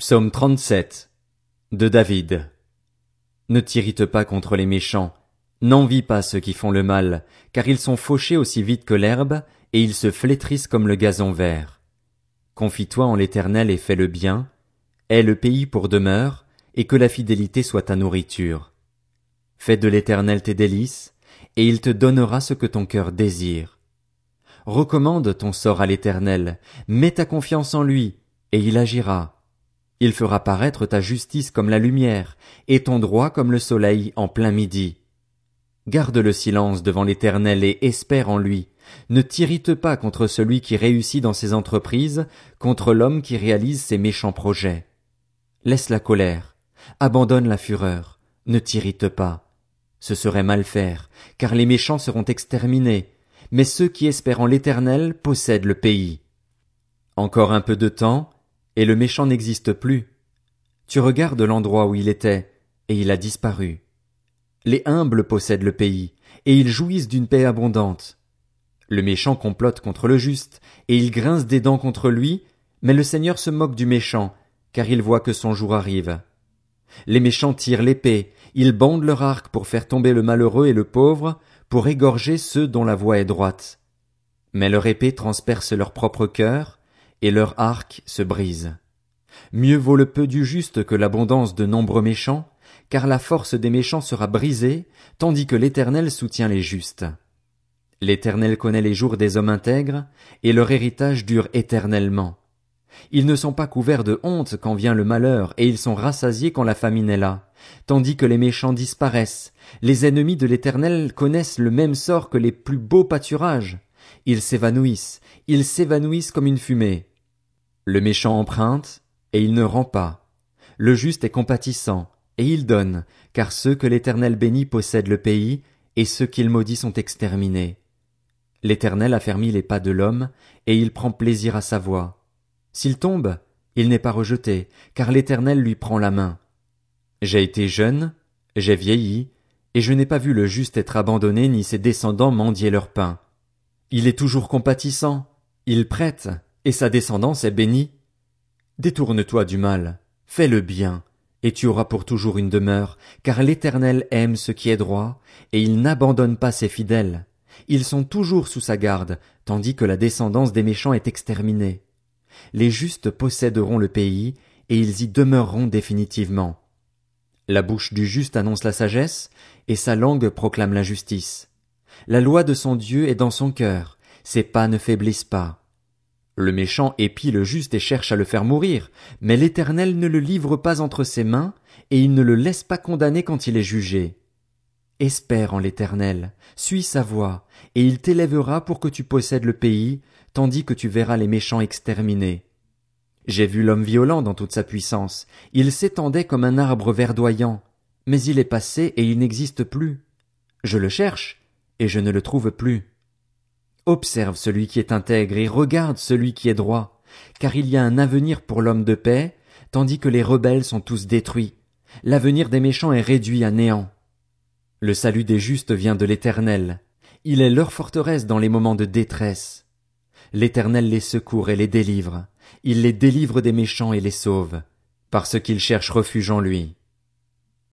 Psaume 37 de David. Ne t'irrite pas contre les méchants, n'envie pas ceux qui font le mal, car ils sont fauchés aussi vite que l'herbe, et ils se flétrissent comme le gazon vert. Confie-toi en l'éternel et fais le bien, aie le pays pour demeure, et que la fidélité soit ta nourriture. Fais de l'éternel tes délices, et il te donnera ce que ton cœur désire. Recommande ton sort à l'éternel, mets ta confiance en lui, et il agira. Il fera paraître ta justice comme la lumière, et ton droit comme le soleil en plein midi. Garde le silence devant l'Éternel et espère en lui. Ne t'irrite pas contre celui qui réussit dans ses entreprises, contre l'homme qui réalise ses méchants projets. Laisse la colère, abandonne la fureur, ne t'irrite pas. Ce serait mal faire, car les méchants seront exterminés, mais ceux qui espèrent en l'Éternel possèdent le pays. Encore un peu de temps, et le méchant n'existe plus. Tu regardes l'endroit où il était, et il a disparu. Les humbles possèdent le pays, et ils jouissent d'une paix abondante. Le méchant complote contre le juste, et il grince des dents contre lui, mais le Seigneur se moque du méchant, car il voit que son jour arrive. Les méchants tirent l'épée, ils bandent leur arc pour faire tomber le malheureux et le pauvre, pour égorger ceux dont la voie est droite. Mais leur épée transperce leur propre cœur, et leur arc se brise. Mieux vaut le peu du juste que l'abondance de nombreux méchants, car la force des méchants sera brisée, tandis que l'Éternel soutient les justes. L'Éternel connaît les jours des hommes intègres, et leur héritage dure éternellement. Ils ne sont pas couverts de honte quand vient le malheur, et ils sont rassasiés quand la famine est là, tandis que les méchants disparaissent. Les ennemis de l'Éternel connaissent le même sort que les plus beaux pâturages. Ils s'évanouissent, ils s'évanouissent comme une fumée. Le méchant emprunte, et il ne rend pas. Le juste est compatissant, et il donne, car ceux que l'Éternel bénit possèdent le pays, et ceux qu'il maudit sont exterminés. L'Éternel a fermi les pas de l'homme, et il prend plaisir à sa voix. S'il tombe, il n'est pas rejeté, car l'Éternel lui prend la main. J'ai été jeune, j'ai vieilli, et je n'ai pas vu le juste être abandonné ni ses descendants mendier leur pain. Il est toujours compatissant, il prête, et sa descendance est bénie. Détourne-toi du mal, fais le bien, et tu auras pour toujours une demeure, car l'Éternel aime ce qui est droit, et il n'abandonne pas ses fidèles. Ils sont toujours sous sa garde, tandis que la descendance des méchants est exterminée. Les justes posséderont le pays, et ils y demeureront définitivement. La bouche du juste annonce la sagesse, et sa langue proclame la justice. La loi de son Dieu est dans son cœur, ses pas ne faiblissent pas. Le méchant épie le juste et cherche à le faire mourir, mais l'Éternel ne le livre pas entre ses mains, et il ne le laisse pas condamner quand il est jugé. Espère en l'Éternel, suis sa voix, et il t'élèvera pour que tu possèdes le pays, tandis que tu verras les méchants exterminés. J'ai vu l'homme violent dans toute sa puissance, il s'étendait comme un arbre verdoyant, mais il est passé et il n'existe plus. Je le cherche, et je ne le trouve plus. Observe celui qui est intègre et regarde celui qui est droit, car il y a un avenir pour l'homme de paix, tandis que les rebelles sont tous détruits. L'avenir des méchants est réduit à néant. Le salut des justes vient de l'Éternel. Il est leur forteresse dans les moments de détresse. L'Éternel les secourt et les délivre. Il les délivre des méchants et les sauve, parce qu'ils cherchent refuge en lui.